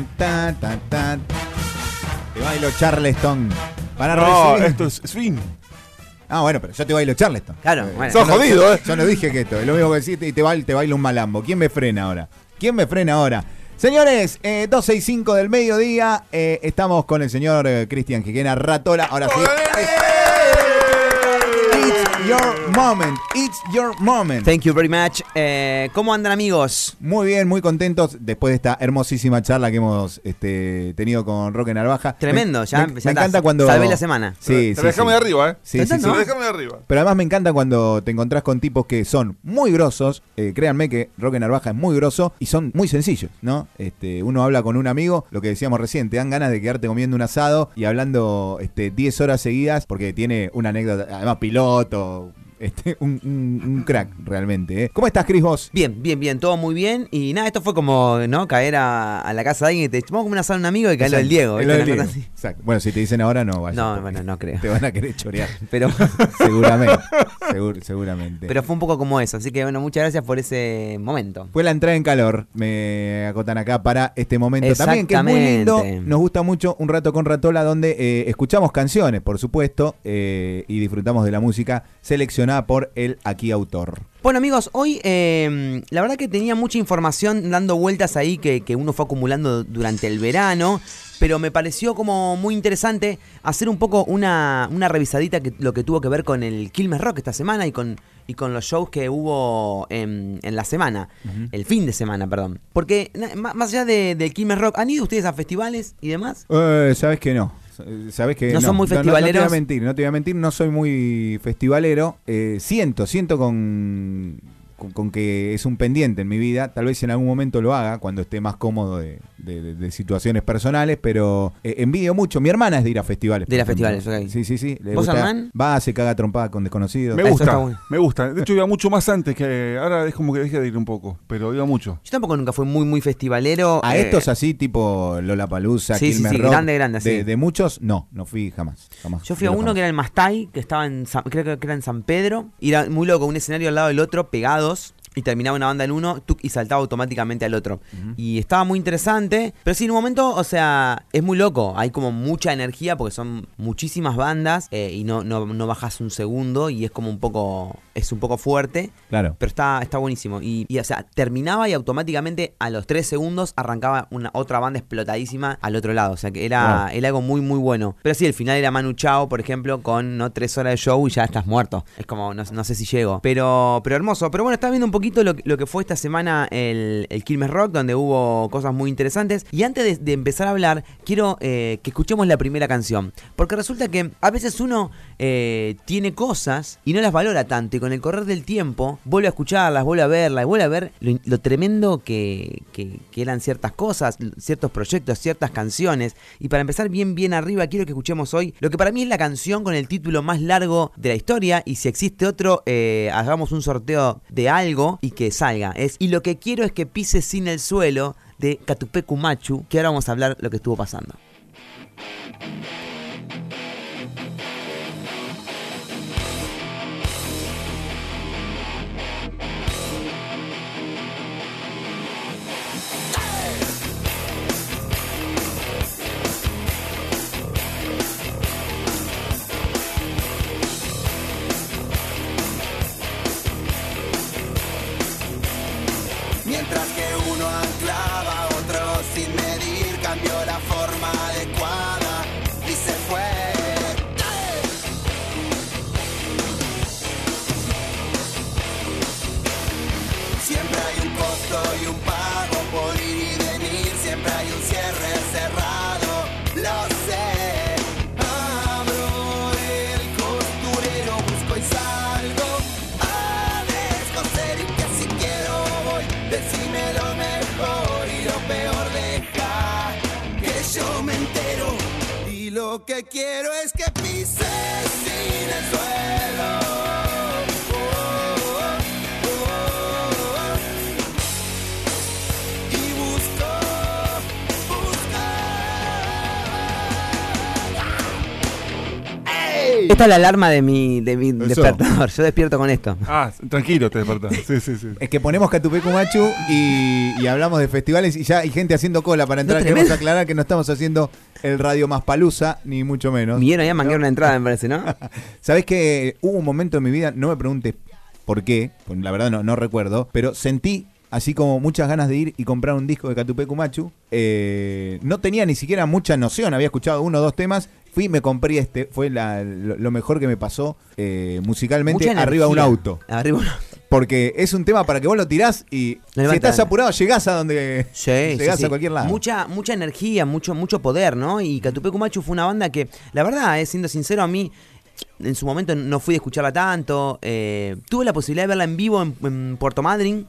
Tan, tan, tan, tan. Te bailo Charleston. Para No, recibir- esto es Swing. Ah, bueno, pero yo te bailo Charleston. Claro, Eh, bueno. Sos no- jodido, ¿eh? Yo no dije que esto, es lo mismo que decirte y te, bailo, te bailo un malambo. ¿Quién me frena ahora? ¿Quién me frena ahora? Señores, eh, 12 y 5 del mediodía, eh, estamos con el señor eh, Cristian Jiquena Ratola. Ahora sí. It's your moment. It's your moment. Thank you very much. Eh, ¿Cómo andan amigos? Muy bien, muy contentos después de esta hermosísima charla que hemos este, tenido con Roque Narvaja. Tremendo, Me- ya me, me encanta a- cuando. salvé la semana. Sí, Te sí. dejame sí. de arriba, ¿eh? Sí, sí, ¿Estás, sí. no? Te de arriba. Pero además me encanta cuando te encontrás con tipos que son muy grosos. eh, créanme que Roque Narvaja es muy grosso y son muy sencillos, ¿no? Este, uno habla con un amigo, lo que decíamos recién, te dan ganas de quedarte comiendo un asado y hablando este, 10 horas seguidas porque tiene una anécdota, además piloto, uh, este, un, un- un crack realmente. ¿eh? ¿Cómo estás, Cris, vos? Bien, bien, bien, todo muy bien. Y nada, esto fue como, ¿no? Caer a, a la casa de alguien y te vamos como una sala de un amigo y del Diego. ¿viste? lo del Diego. Exacto. Bueno, si te dicen ahora no vayas. No, bueno, no creo. Te van a querer chorear. Pero, seguramente. Segur- seguramente. pero fue un poco como eso. Así que bueno, muchas gracias por ese momento. Fue la entrada en calor, me acotan acá para este momento también, que es muy lindo. Nos gusta mucho un rato con Ratola, donde eh, escuchamos canciones, por supuesto, eh, y disfrutamos de la música seleccionada por el aquí autor. Bueno amigos, hoy eh, la verdad que tenía mucha información dando vueltas ahí que, que uno fue acumulando durante el verano, pero me pareció como muy interesante hacer un poco una, una revisadita que lo que tuvo que ver con el Quilmes Rock esta semana y con, y con los shows que hubo en, en la semana, el fin de semana, perdón. Porque más allá de- del Quilmes Rock, ¿han ido ustedes a festivales y demás? Eh, Sabes que no. Eh, Sabes que ¿No son muy No, no te festivaleros? voy a mentir, no te voy a mentir, no soy muy festivalero. Eh, siento, siento con, con, con que es un pendiente en mi vida. Tal vez en algún momento lo haga cuando esté más cómodo de, de- de- de situaciones personales, pero eh, envidio mucho. Mi hermana es de ir a festivales. De ir a festivales, ok. Sí, sí, sí. le ¿Vos, gusta-? Va, se caga trompada con desconocidos. Me gusta, bueno. me gusta. De hecho, iba mucho más antes que. Ahora es como que dejé de ir un poco, pero iba mucho. Yo tampoco nunca fui muy, muy festivalero. A eh, estos así, tipo Lollapalooza, Sí, sí, Quilmes sí, Rock, grande, grande, de, sí. de muchos, no, no fui jamás. jamás Yo fui a uno jamás. que era el Mastai, que estaba en San- creo que era en San Pedro, y era muy loco, un escenario al lado del otro, 2 y terminaba una banda en uno tuc, y saltaba automáticamente al otro. Y estaba muy interesante, pero sí, en un momento, o sea, es muy loco, hay como mucha energía porque son muchísimas bandas eh, y no, no, no bajas un segundo y es como un poco, es un poco fuerte. Claro. Pero está, está buenísimo. Y, y, o sea, terminaba y automáticamente a los tres segundos arrancaba una otra banda explotadísima al otro lado. O sea que era, Wow. era algo muy, muy bueno. Pero sí, el final era Manu Chao, por ejemplo, con no tres horas de show y ya estás muerto. Es como, no, no sé si llego. Pero, pero hermoso. Pero bueno, estaba viendo un poquito lo, que- fue esta semana el, el Quilmes Rock, donde hubo cosas muy interesantes. Y antes de, empezar a hablar, quiero eh, que escuchemos la primera canción. Porque resulta que a veces uno eh, tiene cosas y no las valora tanto. Y con el correr del tiempo vuelve a escucharlas, vuelve a verlas vuelve a ver lo, tremendo que eran ciertas cosas, ciertos proyectos, ciertas canciones. Y para empezar bien, bien arriba, quiero que escuchemos hoy lo que para mí es la canción con el título más largo de la historia. Y si existe otro, eh, hagamos un sorteo de algo y que salga. Es Y lo que quiero es que pises sin el suelo de Catupecu Machu, que ahora vamos a hablar lo que estuvo pasando. Hay un costo y un pago por ir y venir, siempre hay un cierre cerrado, lo sé. Abro el costurero, busco y salgo a descoser y que si quiero voy, decime lo mejor y lo peor deja que yo me entero y lo que quiero es que pises sin el suelo. Esta es la alarma de mi, de mi despertador. Yo despierto con esto. Ah, tranquilo te despertás. Sí, sí, sí. Es que ponemos Catupecu Machu y, y hablamos de festivales y ya hay gente haciendo cola para entrar. No, Queremos tremendo. aclarar que no estamos haciendo el radio más palusa, ni mucho menos. Vinieron ya a manguear una entrada, me parece, ¿no? Sabes que hubo un momento en mi vida, no me preguntes por qué, pues la verdad no, no recuerdo, pero sentí así como muchas ganas de ir y comprar un disco de Catupecu Machu. Eh, no tenía ni siquiera mucha noción, había escuchado uno o dos temas. Fui y me compré este, fue la- lo, lo mejor que me pasó eh, musicalmente Mucha arriba de un auto. Arriba un auto. Porque es un tema para que vos lo tirás y si estás apurado llegás a donde Sí, llegás sí, sí. a cualquier lado. Mucha, mucha energía, mucho, mucho poder, ¿no? Y Catupecu Machu fue una banda que, la verdad, eh, siendo sincero, a mí en su momento no fui a escucharla tanto. eh, tuve la posibilidad de verla en vivo en, en Puerto Madryn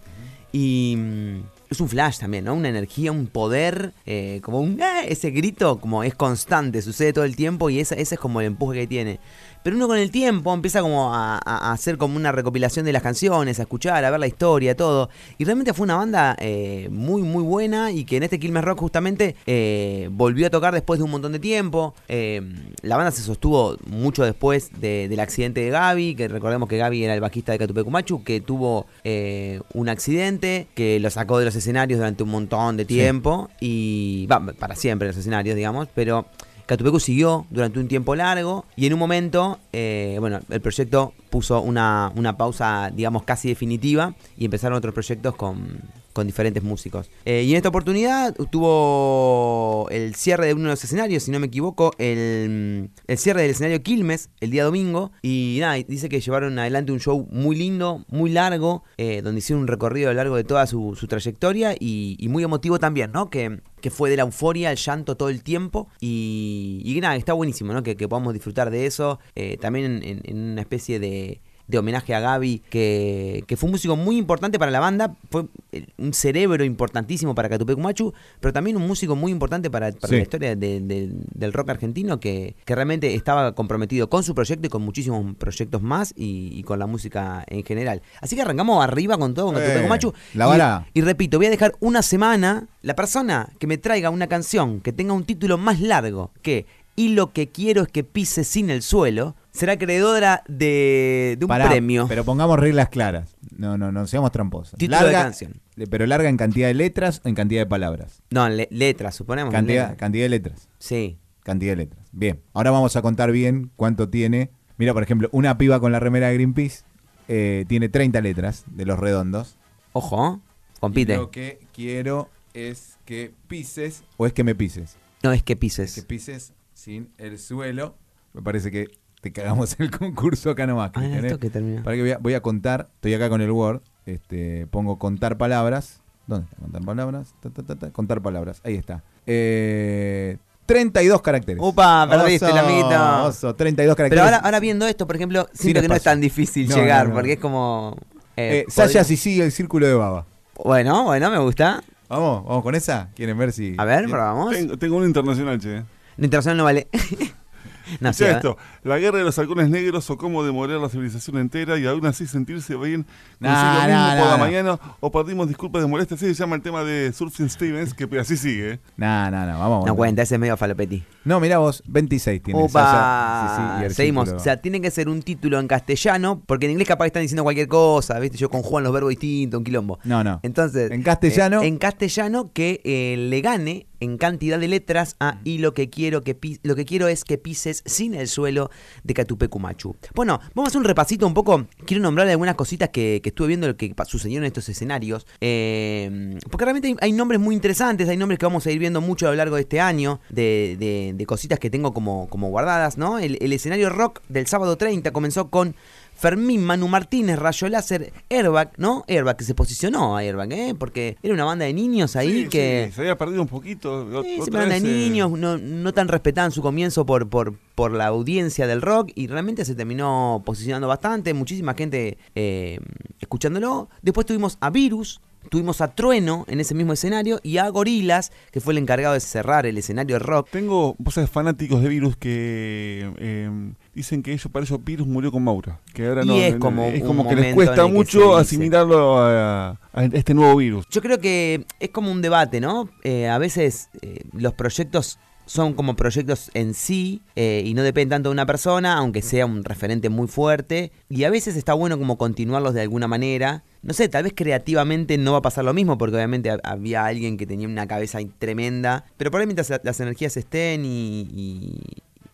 y mm, es un flash también, ¿no? Una energía, un poder, eh, como un... "Ah", ese grito como es constante, sucede todo el tiempo y esa- ese es como el empuje que tiene. Pero uno con el tiempo empieza como a, a- hacer como una recopilación de las canciones, a escuchar, a ver la historia, todo. Y realmente fue una banda eh, muy, muy buena y que en este Quilmes Rock justamente eh, volvió a tocar después de un montón de tiempo. Eh, la banda se sostuvo mucho después de- del accidente de Gaby, que recordemos que Gaby era el bajista de Catupecu Machu, que tuvo eh, un accidente que lo sacó de los escenarios durante un montón de tiempo y va, para siempre los escenarios, digamos, pero... Catupecu siguió durante un tiempo largo y en un momento, eh, bueno, el proyecto puso una, una pausa, digamos, casi definitiva y empezaron otros proyectos con, con diferentes músicos. Eh, y en esta oportunidad tuvo el cierre de uno de los escenarios, si no me equivoco, el, el cierre del escenario Quilmes el día domingo. Y nada, dice que llevaron adelante un show muy lindo, muy largo, eh, donde hicieron un recorrido a lo largo de toda su, su trayectoria y, y muy emotivo también, ¿no? Que, que fue de la euforia al llanto todo el tiempo. Y, y nada, está buenísimo, ¿no? Que, que podamos disfrutar de eso. eh, también en, en una especie de de homenaje a Gaby, que, que fue un músico muy importante para la banda, fue eh, un cerebro importantísimo para Catupecu Machu, pero también un músico muy importante para, para Sí. la historia de- de- del rock argentino, que, que realmente estaba comprometido con su proyecto y con muchísimos proyectos más y, y con la música en general. Así que arrancamos arriba con todo, con Eh, Machu. la Y- vara. y repito, voy a dejar una semana. La persona que me traiga una canción que tenga un título más largo que Y lo que quiero es que pise sin el suelo, será acreedora de, de un Pará, premio. Pero pongamos reglas claras. No, no, no seamos tramposos. Título de canción. eh, Pero larga en cantidad de letras o en cantidad de palabras. No, le- letras, suponemos. Cantidad, letras. cantidad de letras. Sí. Cantidad de letras. Bien. Ahora vamos a contar bien cuánto tiene. Mira, por ejemplo, una piba con la remera de Greenpeace eh, tiene 30 letras de los redondos. Ojo, compite. Lo que quiero es que pises. O es que me pises. No es que pises. Que pises sin el suelo. Me parece que te cagamos el concurso acá nomás. Ah, esto ¿eh? que termina. Para que voy a, voy a contar, estoy acá con el Word, este, pongo contar palabras. ¿Dónde está? Contar palabras. Ta, ta, ta, ta, contar palabras. Ahí está. Eh, 32 caracteres. Upa, perdiste, el amiguito. Oso, 32 Pero caracteres. ahora, ahora viendo esto, por ejemplo, siento que no es tan difícil No, llegar, no, no. porque es como... eh, Eh, Saya si sigue el círculo de baba. Bueno, bueno, me gusta. Vamos, vamos con esa. ¿Quieren ver si. A ver, probamos. Tengo, tengo un internacional, che. Internacional no vale. no, a ver. esto, la guerra de los halcones negros o cómo demoler la civilización entera y aún así sentirse bien Nah, consigo mismo nah, por nah, la nah. mañana o perdimos disculpas de molestia, así se llama el tema de Surfing Stevens, que así sigue. ¿eh? No, no, no, vamos. No cuenta, ese es medio falopetti. No, mirá vos, 26 tiene. Opa, sí, sí, seguimos. círculo. O sea, tiene que ser un título en castellano, porque en inglés capaz que están diciendo cualquier cosa, ¿viste? Yo conjugan los verbos distintos, un quilombo. No, no. Entonces, En castellano. eh, en castellano que eh, le gane en cantidad de letras a y lo que quiero que lo que quiero es que pises sin el suelo de Catupecu Machu. Bueno, vamos a hacer un repasito un poco. Quiero nombrar algunas cositas que, que estuve viendo lo que sucedieron en estos escenarios. Eh, porque realmente hay, nombres muy interesantes, hay nombres que vamos a ir viendo mucho a lo largo de este año, de, de- cositas que tengo como, como guardadas, ¿no? El escenario rock del sábado 30 comenzó con Fermín, Manu Martínez, Rayo Láser, Airbag, ¿no? Airbag que se posicionó a Airbag, ¿eh? Porque era una banda de niños ahí Sí, que... sí, se había perdido un poquito. Sí, otra siempre banda de vez, niños, no, no tan respetaban su comienzo por, por, por la audiencia del rock y realmente se terminó posicionando bastante, muchísima gente eh, escuchándolo. Después tuvimos a Virus, tuvimos a Trueno en ese mismo escenario y a Gorilas, que fue el encargado de cerrar el escenario rock. Tengo vos sabés, fanáticos de Virus que eh, dicen que ellos, para ellos Virus murió con Maura. Que ahora Y no, es como es un como que les cuesta mucho asimilarlo a, a este nuevo virus. Yo creo que es como un debate, ¿no? Eh, a veces eh, los proyectos son como proyectos en sí eh, y no dependen tanto de una persona, aunque sea un referente muy fuerte. Y a veces está bueno como continuarlos de alguna manera. No sé, tal vez creativamente no va a pasar lo mismo, porque obviamente ha- había alguien que tenía una cabeza tremenda. Pero por ahí mientras la- las energías estén y, y-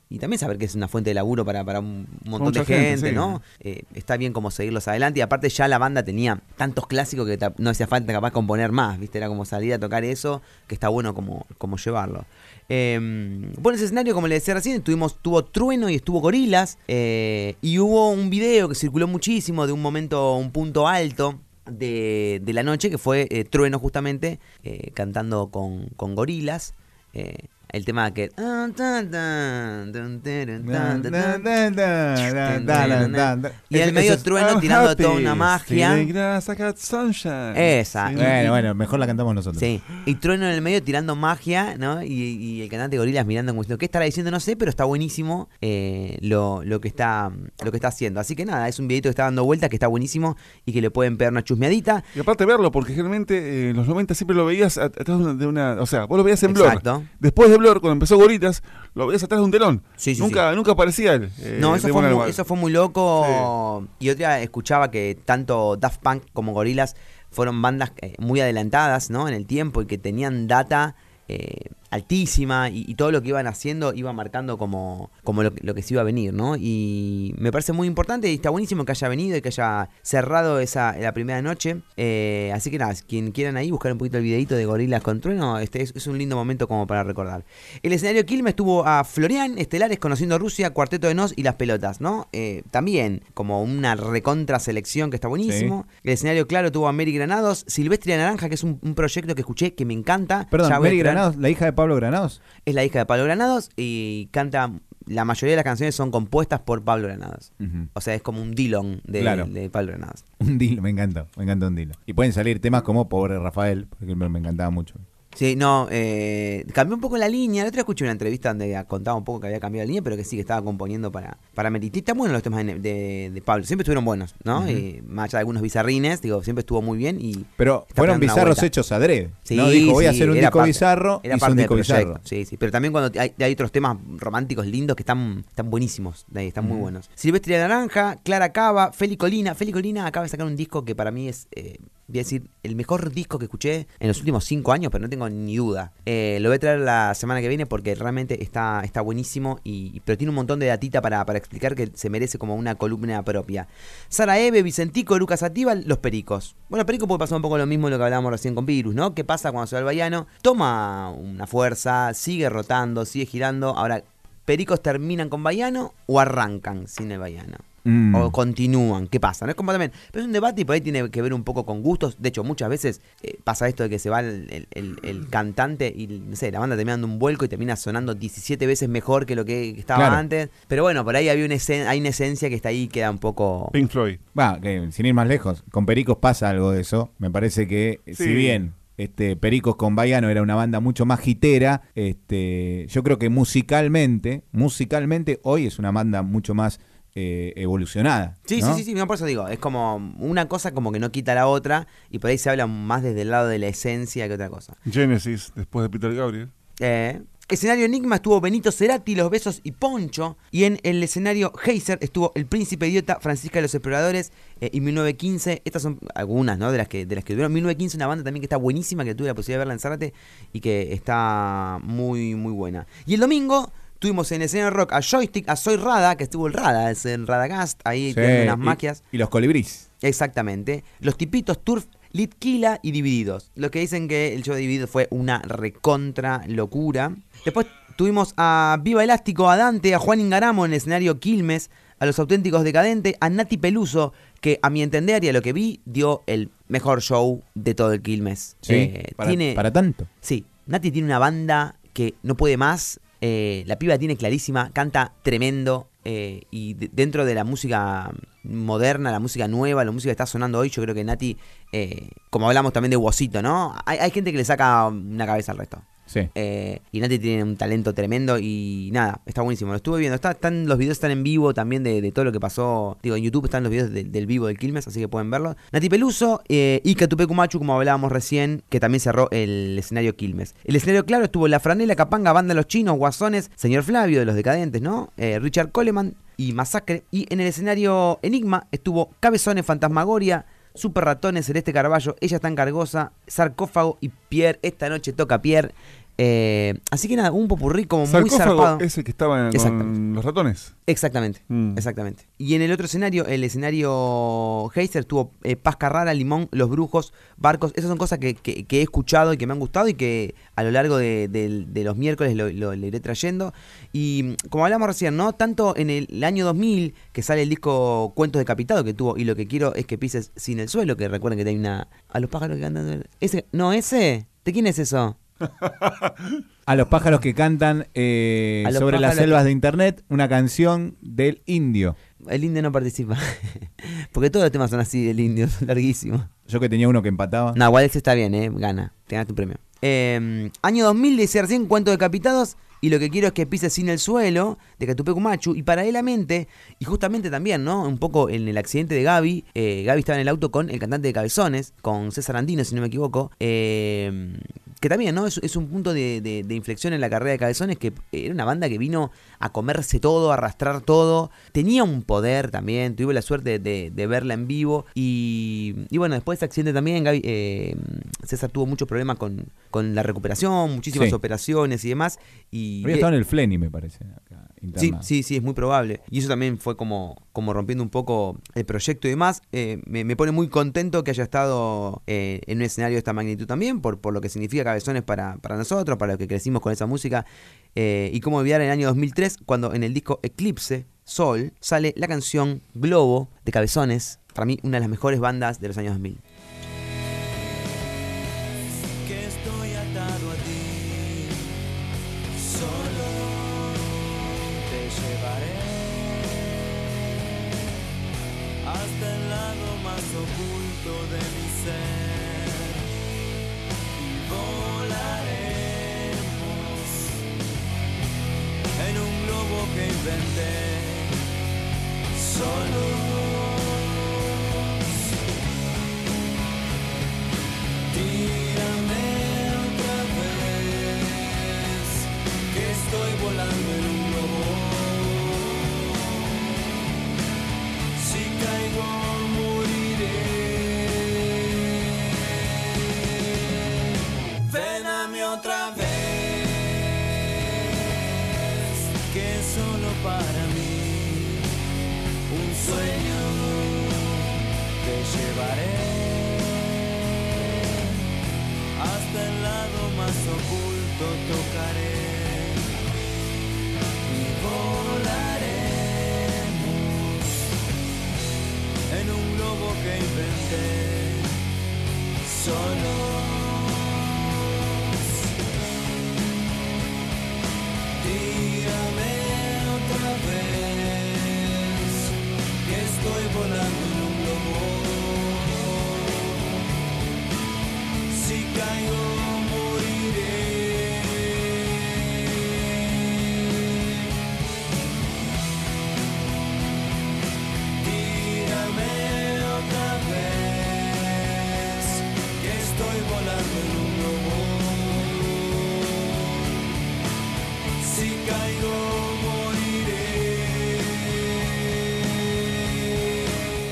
y también saber que es una fuente de laburo para, para un montón Mucha de gente, gente, sí. ¿no? Eh, está bien como seguirlos adelante. Y aparte ya la banda tenía tantos clásicos que no hacía falta capaz componer más, ¿viste? Era como salir a tocar eso, que está bueno como, como llevarlo. Eh, bueno, ese escenario, como le decía recién, tuvimos, tuvo Trueno y estuvo Gorilas. eh, y hubo un video que circuló muchísimo de un momento, un punto alto. De, de la noche que fue eh, Trueno justamente cantando con, con gorilas el tema que y en el medio trueno tirando toda una magia. Esa. Bueno, bueno, mejor la cantamos nosotros. Sí, y Trueno en el medio tirando magia, ¿no? Y, y el cantante Gorilas mirando como diciendo, ¿qué estará diciendo? No sé, pero está buenísimo eh, lo, lo, que está, lo que está haciendo. Así que nada, es un videito que está dando vueltas, que está buenísimo y que le pueden pegar una chusmeadita. Y aparte verlo, porque generalmente eh, en los 90 siempre lo veías at- atrás de una, de una- O sea, vos lo veías en. Exacto. Después de Blur, cuando empezó Goritas, lo veías atrás de un telón. Sí, sí, nunca, nunca aparecía él. eh, No, eso fue, muy, eso fue muy loco. Y otra escuchaba que tanto Daft Punk como Gorillaz fueron bandas eh, muy adelantadas ¿no? en el tiempo y que tenían data eh, altísima y, y todo lo que iban haciendo iba marcando como, como lo, que- lo que se iba a venir, ¿no? Y me parece muy importante y está buenísimo que haya venido y que haya cerrado esa la primera noche. Eh, así que nada, quien quieran ahí buscar un poquito el videito de Gorilas con Trueno, este es, es un lindo momento como para recordar. El escenario Quilmes tuvo a Florian, Estelares, Conociendo Rusia, Cuarteto de Nos y Las Pelotas, ¿no? Eh, también como una recontra selección que está buenísimo. El escenario Claro tuvo a Mary Granados, Silvestre Naranja, que es un, un proyecto que escuché que me encanta. Perdón, Mary Granados, la hija de Pablo Granados. Es la hija de Pablo Granados y canta... La mayoría de las canciones son compuestas por Pablo Granados. O sea, es como un Dillon de, Claro. de Pablo Granados. Un dilo, me encanta, me encanta un dilo. Y pueden salir temas como Pobre Rafael, porque me encantaba mucho. Sí, no, eh, cambió un poco la línea. El otro día escuché una entrevista donde contaba un poco que había cambiado la línea, pero que sí, que estaba componiendo para, para Meritis. Están buenos los temas de, de- de Pablo, siempre estuvieron buenos, ¿no? Y más allá de algunos bizarrines, digo, siempre estuvo muy bien y... Pero fueron bizarros hechos adrede. Sí, no dijo, voy a hacer un disco parte- bizarro, Era hizo parte un disco bizarro. Sí, sí. Pero también cuando hay, hay otros temas románticos lindos que están, están buenísimos. de ahí, Están muy buenos. Silvestre Naranja, Clara Cava, Feli Colina. Feli Colina acaba de sacar un disco que para mí es, eh, voy a decir, el mejor disco que escuché en los últimos cinco años, pero no tengo ni duda. Eh, lo voy a traer la semana que viene porque realmente está, está buenísimo. Y, pero tiene un montón de datita para, para explicar que se merece como una columna propia. Sara Eve, Vicentico, Lucas Ativa, Los Pericos. Bueno, Perico puede pasar un poco lo mismo de lo que hablábamos recién con Virus, ¿no? ¿Qué pasa cuando se va al Bayano? Toma una fuerza, sigue rotando, sigue girando. Ahora, ¿Pericos terminan con Bayano o arrancan sin el Bayano? Mm. O continúan, ¿qué pasa? No es como también, pero es un debate y por ahí tiene que ver un poco con gustos. De hecho, muchas veces eh, pasa esto de que se va el, el- el- el cantante y no sé, la banda termina dando un vuelco y termina sonando 17 veces mejor que lo que estaba Claro. antes. Pero bueno, por ahí había una esen- hay una esencia que está ahí y queda un poco. Pink Floyd. Va, que sin ir más lejos, con Pericos pasa algo de eso. Me parece que, Sí. si bien este Pericos con Baiano era una banda mucho más hitera, este, yo creo que musicalmente, musicalmente hoy es una banda mucho más eh, evolucionada. Sí, ¿no? sí, sí, sí, no, por eso digo, es como una cosa como que no quita la otra y por ahí se habla más desde el lado de la esencia que otra cosa. Genesis, después de Peter Gabriel. Eh, escenario Enigma estuvo Benito Cerati, Los Besos y Poncho. Y en el escenario Heiser estuvo El Príncipe Idiota, Francisca de los Exploradores eh, y 1915. Estas son algunas, ¿no? De las que, de las que tuvieron. 1915, una banda también que está buenísima, que tuve la posibilidad de verla en Zárate y que está muy, muy buena. Y el domingo tuvimos en el escenario rock a Joystick, a Soy Rada, que estuvo el Rada, es el Radagast, ahí Sí, unas y- magias. Y, los colibrís. Exactamente. Los tipitos Turf, Litquila y Divididos. Los que dicen que el show de Divididos fue una recontra locura. Después tuvimos a Viva Elástico, a Dante, a Juan Ingaramo en el escenario Quilmes, a los auténticos decadentes, a Nati Peluso, que a mi entender y a lo que vi, dio el mejor show de todo el Quilmes. Sí, Eh, para, tiene, para tanto. Sí, Nati tiene una banda que no puede más. Eh, la piba tiene clarísima, canta tremendo. eh, y de- dentro de la música moderna, la música nueva, la música que está sonando hoy, yo creo que Nati, eh, como hablamos también de Wosito, ¿no? Hay, hay gente que le saca una cabeza al resto. Eh, y Nati tiene un talento tremendo y nada, está buenísimo. Lo estuve viendo. Está, están, los videos están en vivo también de, de todo lo que pasó. Digo, en YouTube están los videos de- del vivo del Quilmes, así que pueden verlo. Nati Peluso eh, y Catupecu Machu, como hablábamos recién, que también cerró el escenario Quilmes. El escenario claro estuvo La Franela, Capanga, Banda Los Chinos, Guasones, Señor Flavio de los Decadentes, ¿no? Eh, Richard Coleman y Masacre. Y en el escenario Enigma estuvo Cabezones, Fantasmagoria. Super Ratones, Celeste Carballo, Ella está en Cargosa, Sarcófago y Pierre. Esta noche toca Pierre. Eh, así que nada, un popurrí como muy zarpado. es el que estaba con los ratones. Exactamente, Mm. exactamente. Y en el otro escenario, el escenario Heiser tuvo eh, Paz Carrara, Limón, Los Brujos, Barcos. Esas son cosas que, que- que he escuchado y que me han gustado y que a lo largo de, los miércoles lo, lo- le iré trayendo. Y mm, como hablamos recién, ¿no? Tanto en el, año 2000, que sale el disco Cuentos Decapitado que tuvo, y lo que quiero es que pises sin el suelo, que recuerden que hay una... A los pájaros que cantan... Ese, no, ese. ¿De quién es eso? A los pájaros que cantan eh, sobre las selvas de internet, una canción del indio. El indio no participa. Porque todos los temas son así del indio, son larguísimos. Yo que tenía uno que empataba. No, igual ese está bien, eh. Gana. Te ganas tu premio. Eh, año 2000, decía recién, cuento decapitados. Y lo que quiero es que pises sin el suelo, de Catupecu Machu. Y paralelamente, y justamente también, ¿no? Un poco en el accidente de Gaby. eh, Gaby estaba en el auto con el cantante de Cabezones, con César Andino, si no me equivoco. eh, que también, ¿no? Es, es un punto de, de- de inflexión en la carrera de Cabezones, que era una banda que vino a comerse todo, a arrastrar todo. Tenía un poder también, tuve la suerte de, de verla en vivo. Y, y bueno, después de ese accidente también, Gaby, eh, César tuvo muchos problemas con, con la recuperación, muchísimas Sí. operaciones y demás. Y Había estado en el Fleni, me parece. acá, internado. sí, sí, es muy probable. Y eso también fue como, como rompiendo un poco el proyecto y demás. Eh, me, me pone muy contento que haya estado eh, en un escenario de esta magnitud también, por, por lo que significa Cabezones para, para nosotros, para los que crecimos con esa música. Eh, y cómo olvidar en el año 2003, cuando en el disco Eclipse, Sol, sale la canción Globo de Cabezones, para mí una de las mejores bandas de los años 2000. Hasta el lado más oculto de mi ser y volaremos en un globo que inventé. Solos para mí un sueño. Te llevaré hasta el lado más oculto tocaré y volaremos en un globo que inventé solos.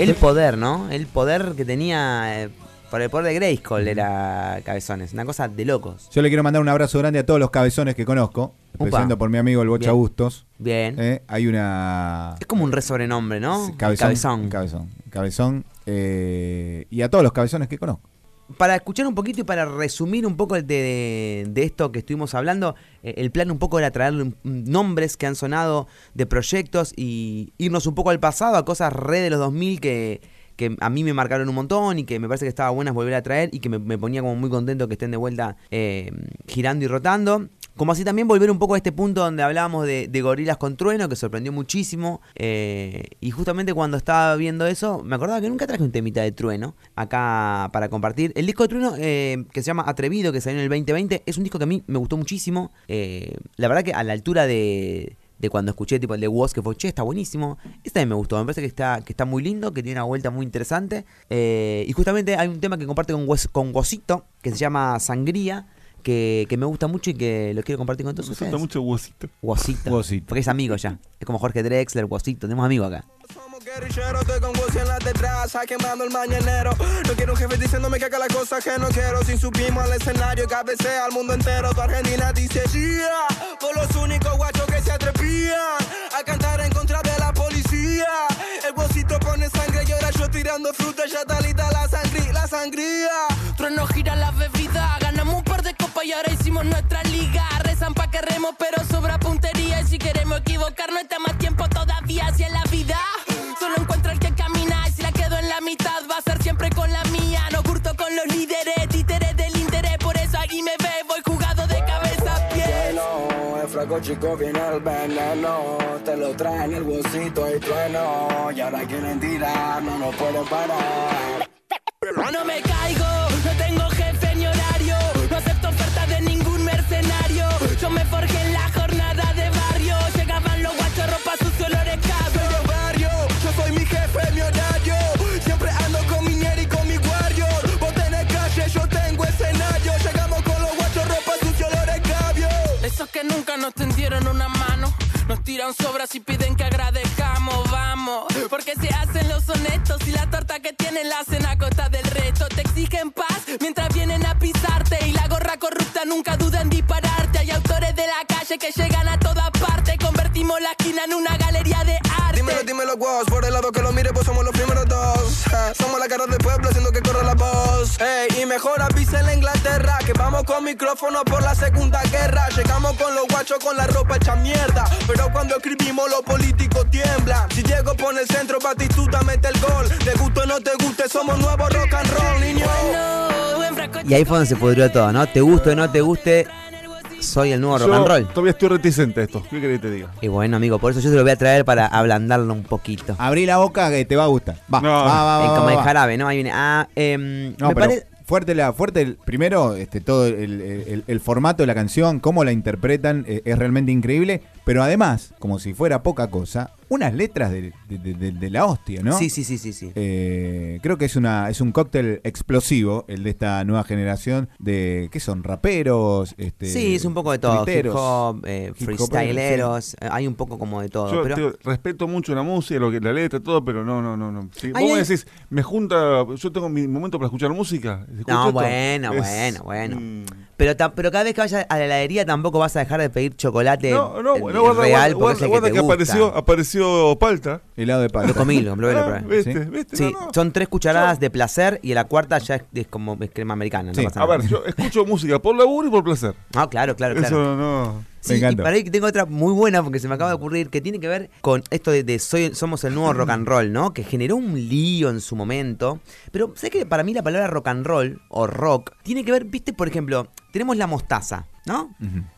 El poder, ¿no? El poder que tenía. Por el poder de Grayskull era Cabezones. Una cosa de locos. Yo le quiero mandar un abrazo grande a todos los cabezones que conozco, empezando por mi amigo el Bocha Bien. Bustos. Bien. Eh, hay una... Es como un re sobrenombre, ¿no? Cabezón. Cabezón. Cabezón. Cabezón, eh, y a todos los cabezones que conozco. Para escuchar un poquito y para resumir un poco de, de- de esto que estuvimos hablando, eh, el plan un poco era traerle un- nombres que han sonado de proyectos y irnos un poco al pasado, a cosas re de los 2000 que, que a mí me marcaron un montón y que me parece que estaba buenas volver a traer y que me, ponía como muy contento que estén de vuelta eh, girando y rotando. Como así también volver un poco a este punto donde hablábamos de, gorilas con trueno, que sorprendió muchísimo. eh, y justamente cuando estaba viendo eso, me acordaba que nunca traje un temita de trueno acá para compartir. El disco de trueno, eh, que se llama Atrevido, que salió en el 2020, es un disco que a mí me gustó muchísimo. La verdad que a la altura de, de cuando escuché tipo el de Woz, que fue, che, está buenísimo. Este también me gustó, me parece que está, que está muy lindo, que tiene una vuelta muy interesante. Eh, y justamente hay un tema que comparte con, Wos- con Wosito, que se llama Sangría. Que, que me gusta mucho y que lo quiero compartir con todos Me ustedes. gusta mucho huesito. Wosito. Wosito. Porque es amigo ya. Es como Jorge Drexler, Wosito. Tenemos amigos acá. Somos guerrilleros, estoy con Gucci en la detrás, quemando el mañanero. No quiero un jefe diciéndome que haga las cosas que no quiero. Sin subimos al escenario, cabecea al mundo entero. Tu Argentina dice yeah, por pero sobra puntería. Y si queremos equivocarnos, está más tiempo todavía hacia la vida. Solo encuentro el que camina y si la quedo en la mitad, va a ser siempre con la mía. No curto con los líderes, títeres del interés, por eso aquí me ve, voy jugado de cabeza a pies. Bueno, el flaco chico viene el veneno. Te lo traen el bolsito y trueno. Y ahora quieren tirar, no nos pueden parar. No me caigo, no tengo tendieron una mano. Nos tiran sobras y piden que agradezcamos, vamos. Porque se hacen los honestos y la torta que tienen la hacen a costa del resto. Te exigen paz mientras vienen a pisarte. Y la gorra corrupta nunca duda en dispararte. Hay autores de la calle que llegan a toda parte. Convertimos la esquina en una galería de arte. Dímelo, dímelo, vos. Por el lado que lo mire, pues somos los primeros dos. Somos la cara del Ey, y mejor avisa en la Inglaterra que vamos con micrófono por la segunda guerra. Llegamos con los guachos con la ropa hecha mierda. Pero cuando escribimos, los políticos tiemblan. Si llego por el centro, Batistuta mete el gol. Te guste o no te guste, somos nuevos rock and roll, niño. Y ahí fue donde se pudrió todo, ¿no? Te guste o no te guste, soy el nuevo rock and roll. Todavía estoy reticente a esto. ¿Qué querés que te diga? Y bueno, amigo, por eso yo te lo voy a traer para ablandarlo un poquito. Abrí la boca que te va a gustar. Va, No. va, va, va, Eh, como va, el jarabe, ¿no? Ahí viene. Ah, No, me pero pare- fuerte la fuerte el, primero este todo el, el- el formato de la canción, cómo la interpretan eh, es realmente increíble, pero además, como si fuera poca cosa, unas letras de, de- de- de- de la hostia, ¿no? Sí, sí, sí, sí, sí. Eh, creo que es una es un cóctel explosivo el de esta nueva generación de qué son raperos, este sí, es un poco de todo. Hip hop, eh, Hip freestyleros, eh, hay un poco como de todo. Yo pero respeto mucho la música, lo que, la letra, todo, pero no, no, no. no. Si vos me decís, me junta, yo tengo mi momento para escuchar música. ¿escucho No, esto? bueno, Es, bueno, bueno. mm, Pero, ta- pero cada vez que vayas a la heladería tampoco vas a dejar de pedir chocolate No, no, no, guarda, real guarda, porque es el guarda que, que, te gusta. apareció, apareció Palta. helado de palta. Lo comí, lo probé, lo Ah, probé. ¿Viste? Sí. ¿Viste? Sí, No, no. son tres cucharadas de placer y la cuarta ya es, es como es crema americana. No Sí, pasa A nada. ver, yo escucho música por laburo y por placer. Ah, claro, claro, claro. Eso no. Sí, Me y encanta. para ahí tengo otra muy buena porque se me acaba de ocurrir que tiene que ver con esto de, de soy, somos el nuevo rock and roll, ¿no? Que generó un lío en su momento. Pero sé que para mí la palabra rock and roll o rock tiene que ver, viste, por ejemplo, tenemos la mostaza, ¿no?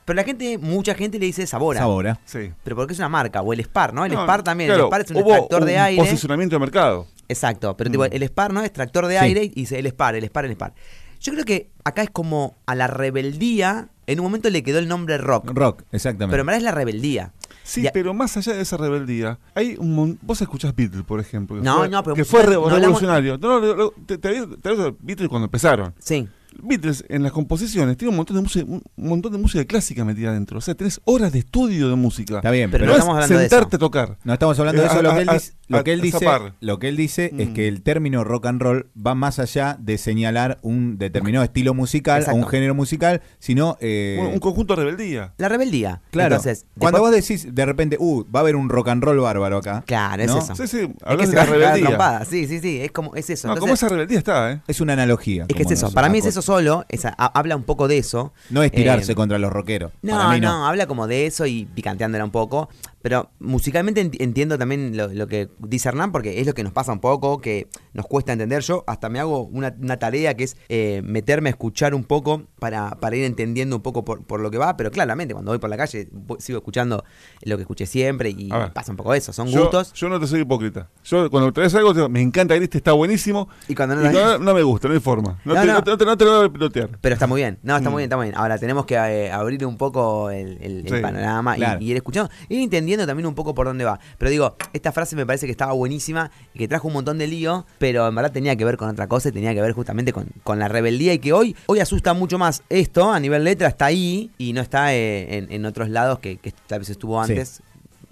Pero la gente, mucha gente le dice sabora. Sabora. Sí. Pero porque es una marca, o el Spar, ¿no? El No, Spar también, claro, el Spar es un extractor de un aire. posicionamiento de mercado. Exacto, pero tipo, Mm. el Spar, ¿no? Extractor de Sí. aire y dice el Spar, el Spar, el Spar. Yo creo que acá es como a la rebeldía, en un momento le quedó el nombre rock. Rock, exactamente. Pero en verdad es la rebeldía. Sí, Ya- pero más allá de esa rebeldía, hay un mon- vos escuchás Beatles, por ejemplo, que No, fue, no, pero que fue re- no hablamos- revolucionario. No, no, no, te, te, te- te Beatles cuando empezaron. Sí. Beatles en las composiciones tiene un montón de música, un montón de música clásica metida adentro. O sea, tenés horas de estudio de música. Está bien, Pero pero, no estamos es hablando de eso. sentarte a tocar. no estamos hablando de Eh, eso. Lo que él a- dice, lo que él a dice, zapar. lo que él dice es Mm. que el término rock and roll va más allá de señalar un determinado estilo musical Exacto. o un género musical, sino eh, un conjunto de rebeldía. La rebeldía. Claro, Entonces, cuando después- vos decís de repente, uh, va a haber un rock and roll bárbaro acá. Claro, es ¿no? eso. Sí, sí, Es que de la rebeldía. Sí, sí, sí. Es como, es eso. No, Entonces, como esa rebeldía está, ¿eh? Es una analogía. es que es eso. Para mí es acosa. Eso solo. esa- ha- habla un poco de eso. No es tirarse Eh, contra los rockeros. No, no, habla como de eso y picanteándola un poco. Pero musicalmente enti- entiendo también lo, lo que dice Hernán, porque es lo que nos pasa un poco, que nos cuesta entender. Yo hasta me hago una, una tarea que es eh, meterme a escuchar un poco para, para ir entendiendo un poco por, por lo que va, pero claramente cuando voy por la calle sigo escuchando lo que escuché siempre y pasa un poco eso, son Yo, gustos. yo no te soy hipócrita. Yo cuando traes algo, digo, me encanta este está buenísimo. Y cuando no y cuando no me gusta, no hay forma. No, No, te, no. no te- no te- no te lo voy a pilotear. Pero está muy bien, no, está Mm. muy bien, está muy bien. Ahora tenemos que eh, abrir un poco el, el- el Sí, panorama y- y, ir escuchando, ir entendiendo también un poco por dónde va. Pero digo, esta frase me parece que estaba buenísima y que trajo un montón de lío, pero en verdad tenía que ver con otra cosa y tenía que ver justamente con, con la rebeldía y que hoy, hoy asusta mucho más esto a nivel letra, está ahí y no está eh, en, en otros lados que, que tal vez estuvo antes,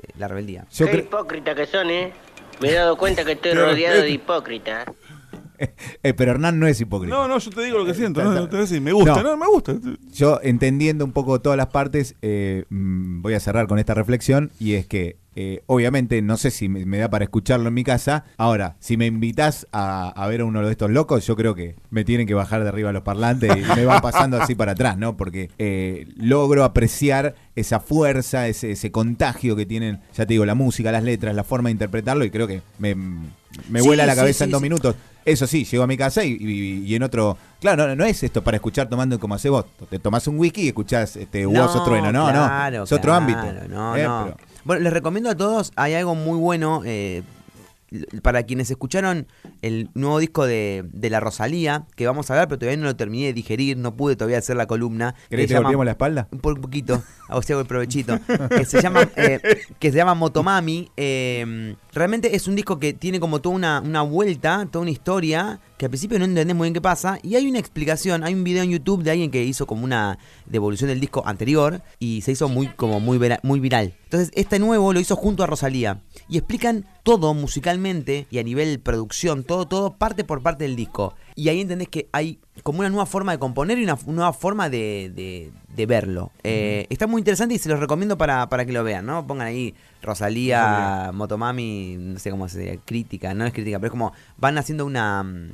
eh, la rebeldía. Yo Qué hipócrita que son, ¿eh? Me he dado cuenta que estoy rodeado eh, de hipócritas. eh, pero Hernán no es hipócrita. No, no, yo te digo lo que siento. está- No, no te voy a decir, me gusta, No. no, me gusta. Yo entendiendo un poco todas las partes, eh, mm, voy a cerrar con esta reflexión y es que eh, obviamente no sé si me, me da para escucharlo en mi casa. Ahora, si me invitas a, a ver a uno de estos locos, yo creo que me tienen que bajar de arriba los parlantes y me va pasando así para atrás, ¿no? Porque eh, logro apreciar esa fuerza, ese, ese contagio que tienen, ya te digo, la música, las letras, la forma de interpretarlo y creo que me, me Sí, vuela la cabeza sí, en dos minutos. Eso sí, llego a mi casa y, y- y en otro. Claro, no, no es esto para escuchar tomando como hace vos. Te tomás un whisky y escuchás este, Hueso Trueno. No, claro, no. Es otro claro, ámbito. No, Eh, no. pero- Bueno, les recomiendo a todos, hay algo muy bueno. eh, para quienes escucharon el nuevo disco de, de la Rosalía, que vamos a hablar, pero todavía no lo terminé de digerir, no pude todavía hacer la columna. ¿Querés que te llama- la espalda? un po- un poquito, a hago el provechito. que se llama eh, que se llama Motomami. eh, realmente es un disco que tiene como toda una, una vuelta, toda una historia, que al principio no entendés muy bien qué pasa. Y hay una explicación, hay un video en YouTube de alguien que hizo como una devolución del disco anterior y se hizo muy, como muy, muy viral. Entonces, este nuevo lo hizo junto a Rosalía. Y explican todo musicalmente y a nivel producción, todo, todo parte por parte del disco. Y ahí entendés que hay como una nueva forma de componer y una nueva forma de, de- de verlo. Eh, está muy interesante y se los recomiendo para, para que lo vean, ¿no? Pongan ahí Rosalía, Motomami, no sé cómo se dice, crítica, no es crítica, pero es como van haciendo una... mm,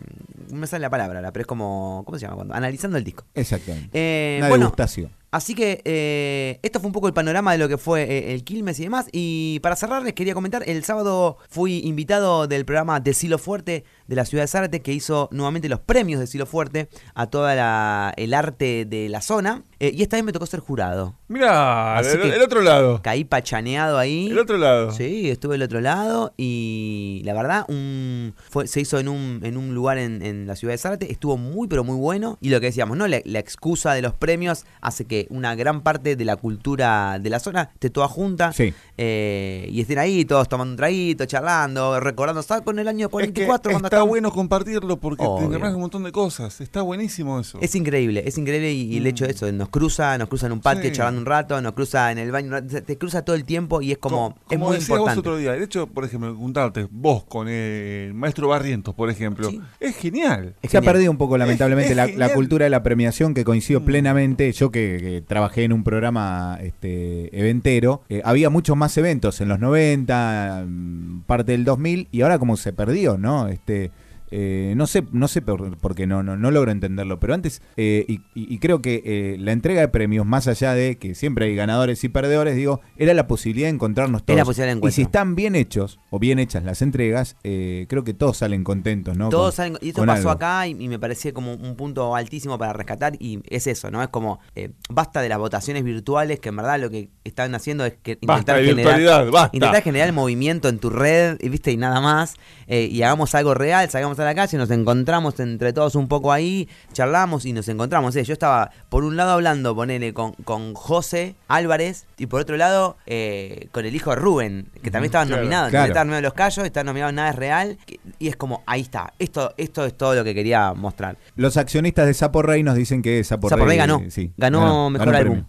No me sale la palabra pero es como... ¿Cómo se llama? Cuando, analizando el disco. Exactamente. Eh, Una bueno, degustación. Así que eh, esto fue un poco el panorama de lo que fue eh, el Quilmes y demás. Y para cerrar les quería comentar, el sábado fui invitado del programa de Silo Fuerte de la ciudad de Zárate, que hizo nuevamente los premios de Silo Fuerte a toda la, el arte de la zona. Eh, y esta vez me tocó ser jurado. Mirá, el, el otro lado. Caí pachaneado ahí. El otro lado. Sí, estuve del otro lado y la verdad un, fue, se hizo en un, en un lugar en, en la ciudad de Zárate, estuvo muy pero muy bueno y lo que decíamos, ¿no? La, la excusa de los premios hace que una gran parte de la cultura de la zona esté toda junta Sí. Eh, y estén ahí todos tomando un traguito, charlando, recordando, ¿sabes? Con el año Es que 44 cuando está bueno compartirlo porque Obvio. te un montón de cosas. Está buenísimo eso. Es increíble, es increíble y, y el hecho de eso, nos cruza, nos cruza en un patio Sí. charlando un rato, nos cruza en el baño, te cruza todo el tiempo y es como, es como muy decías importante. vos otro día, el hecho, por ejemplo, de juntarte vos con el maestro Barrientos, por ejemplo, Sí. es genial. Es Se ha perdido un poco, lamentablemente, es la, cultura de la premiación que coincido Mm. plenamente. Yo que, que trabajé en un programa este, eventero, eh, había muchos más eventos en los 90, mm, parte del 2000, y ahora como se perdió, ¿no? Este, eh, no sé, no sé por, porque no, no, no logro entenderlo, pero antes, eh, y, creo que eh, la entrega de premios, más allá de que siempre hay ganadores y perdedores, digo, era la posibilidad de encontrarnos todos. la posibilidad de y si están bien hechos o bien hechas las entregas, eh, creo que todos salen contentos, ¿no? Todos Con- salen- y esto pasó algo. acá y, y me parecía como un punto altísimo para rescatar y es eso, ¿no? Es como, eh, basta de las votaciones virtuales que en verdad lo que están haciendo es que intentar generar, virtualidad, basta. intentar generar el movimiento en tu red, y, ¿viste? Y nada más, eh, y hagamos algo real, salgamos a la calle, nos encontramos entre todos un poco ahí, charlamos y nos encontramos. eh. Yo estaba por un lado hablando, ponele, con, con José Álvarez y por otro lado eh, con el hijo de Rubén, que también estaban claro, nominados. claro. De los callos, está nominado en Nada es Real. que- Y es como, ahí está. Esto, esto es todo lo que quería mostrar. Los accionistas de Sapo Rey nos dicen que Sapo, Sapo Rey ganó. sí, Ganó mejor un álbum.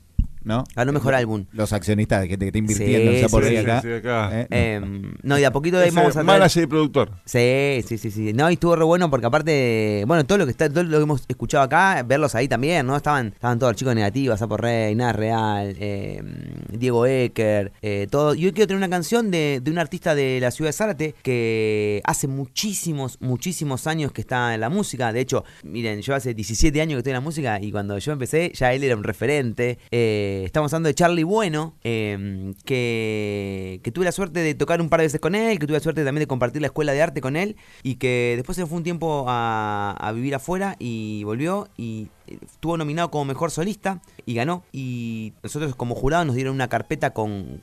¿No? Ganó mejor álbum. Los accionistas que te, que te invirtiendo Sí, en Sapo sí, Rey sí, acá. sí, acá. eh, no. Eh, no, y de a poquito de ahí vamos a traer- manager y productor. Sí, sí, sí, sí. No, y estuvo re bueno porque aparte, bueno, todo lo que está, todo lo que hemos escuchado acá, verlos ahí también, ¿no? Estaban, estaban todos los chicos negativos, Sapo Rey, Nada Real, eh, Diego Ecker, eh, todo. Y hoy quiero tener una canción de, de un artista de la ciudad de Zárate que hace muchísimos, muchísimos años que está en la música. De hecho, miren, yo hace 17 años que estoy en la música y cuando yo empecé, ya él era un referente. Eh, Eh, estamos hablando de Charlie Bueno, eh, que, tuve la suerte de tocar un par de veces con él, que tuve la suerte también de compartir la escuela de arte con él y que después se fue un tiempo a, vivir afuera y volvió y eh, estuvo nominado como mejor solista y ganó. Y nosotros como jurado nos dieron una carpeta con,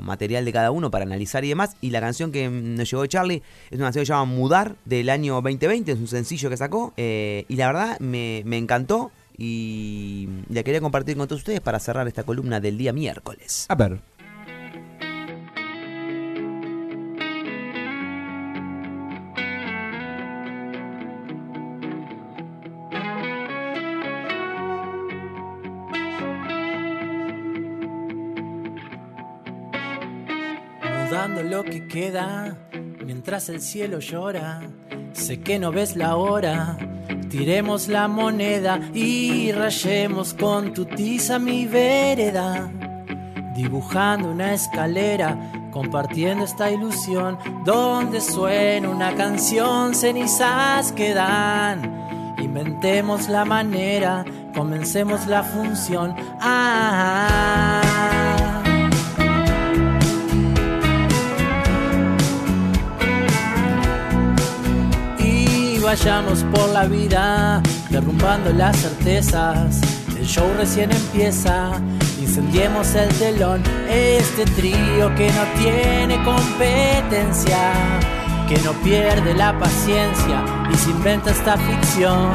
material de cada uno para analizar y demás. Y la canción que nos llegó de Charlie es una canción que se llama Mudar del año 2020, es un sencillo que sacó. eh, y la verdad me encantó y la quería compartir con todos ustedes para cerrar esta columna del día miércoles. A ver. mudando lo que queda mientras el cielo llora. Sé que no ves la hora. Tiremos la moneda y rayemos con tu tiza mi vereda. Dibujando una escalera, compartiendo esta ilusión. Donde suena una canción, cenizas quedan. Inventemos la manera, comencemos la función. Ah. y vayamos por la vida derrumbando las certezas. El show recién empieza, incendiemos el telón. Este trío que no tiene competencia, que no pierde la paciencia y se inventa esta ficción.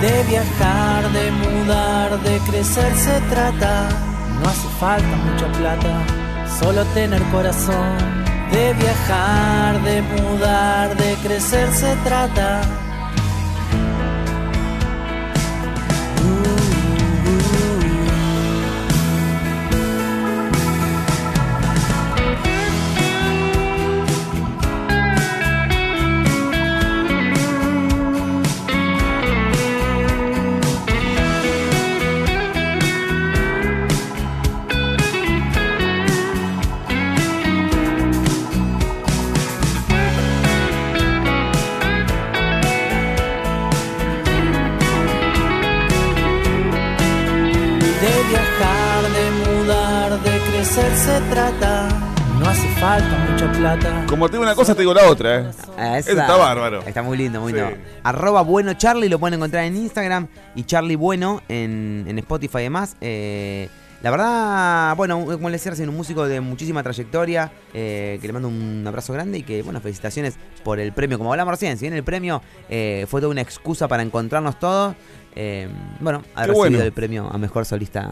De viajar, de mudar, de crecer se trata. No hace falta mucha plata, solo tener corazón. De viajar, de mudar, de crecer se trata. Plata. Como te digo una cosa, te digo la otra, ¿eh? Está bárbaro. Está muy lindo, muy Sí. lindo. Arroba bueno Charlie, lo pueden encontrar en Instagram. Y Charlie Bueno en, en Spotify y demás. Eh, la verdad, bueno, como les decía, un músico de muchísima trayectoria. eh, que le mando un abrazo grande y que, bueno, felicitaciones por el premio. Como hablamos recién, si bien el premio eh, fue toda una excusa para encontrarnos todos. eh, bueno, ha Qué recibido bueno. el premio a mejor solista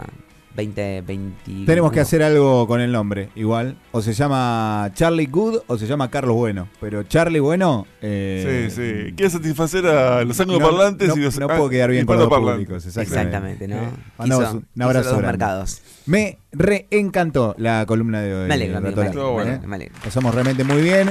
2020. Tenemos que hacer algo con el nombre, igual. O se llama Charlie Good o se llama Carlos Bueno. Pero Charlie Bueno. eh, Sí, sí. Quiere satisfacer a los angloparlantes no, y los no puedo quedar bien con los públicos. Exactamente. Exactamente, ¿no? Eh, Quiso- un abrazo los dos grande. mercados. Me reencantó la columna de hoy. Me alegro, amigo, me alegro, bueno. ¿Eh? me alegro. Pasamos realmente muy bien.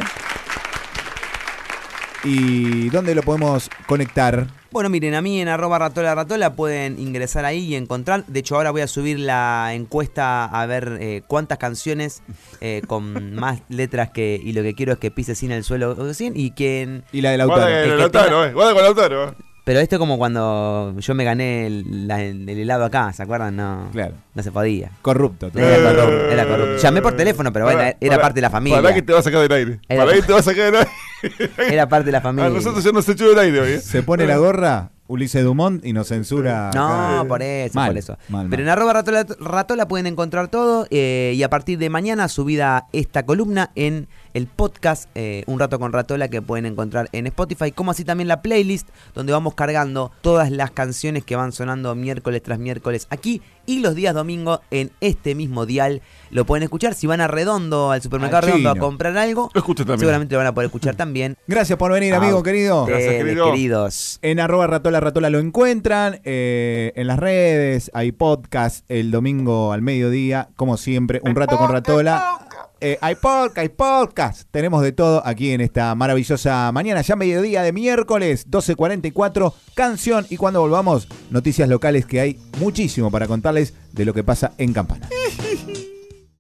¿Y dónde lo podemos conectar? Bueno, miren, a mí en arroba ratola ratola pueden ingresar ahí y encontrar. De hecho, ahora voy a subir la encuesta a ver eh, cuántas canciones eh, con más letras que. Y lo que quiero es que pise sin el suelo o sin. Y que. Y la de Guarda Lautaro. con El que Lautaro, tenga- eh. Guarda con Lautaro. Pero esto es como cuando yo me gané el, la- el helado acá, ¿se acuerdan? No, Claro. no se podía. Corrupto. Era Eh, corrupto, era corrupto. Llamé por teléfono, pero bueno, Pará, era pará, parte de la familia. Para que te va a sacar del aire. Era- Para que te va a sacar del aire. Era parte de la familia. A nosotros ya nos echó del aire hoy. eh. Se pone la gorra Ulises Dumont y nos censura. No, acá. por eso, Mal, por eso. mal, Pero mal. en arroba ratola, ratola pueden encontrar todo eh, y a partir de mañana subida esta columna en el podcast eh, Un Rato con Ratola que pueden encontrar en Spotify, como así también la playlist donde vamos cargando todas las canciones que van sonando miércoles tras miércoles aquí y los días domingo en este mismo dial. Lo pueden escuchar si van a Redondo, al supermercado Redondo a comprar algo. Lo también. Seguramente lo van a poder escuchar también. Gracias por venir, amigo querido. Gracias, ustedes, querido. queridos. En arroba ratola ratola lo encuentran, eh, en las redes, hay podcast el domingo al mediodía, como siempre, un rato con ratola. Eh, hay podcast, hay tenemos de todo aquí en esta maravillosa mañana, ya mediodía de miércoles, 12.44, canción. Y cuando volvamos, noticias locales que hay muchísimo para contarles de lo que pasa en Campana.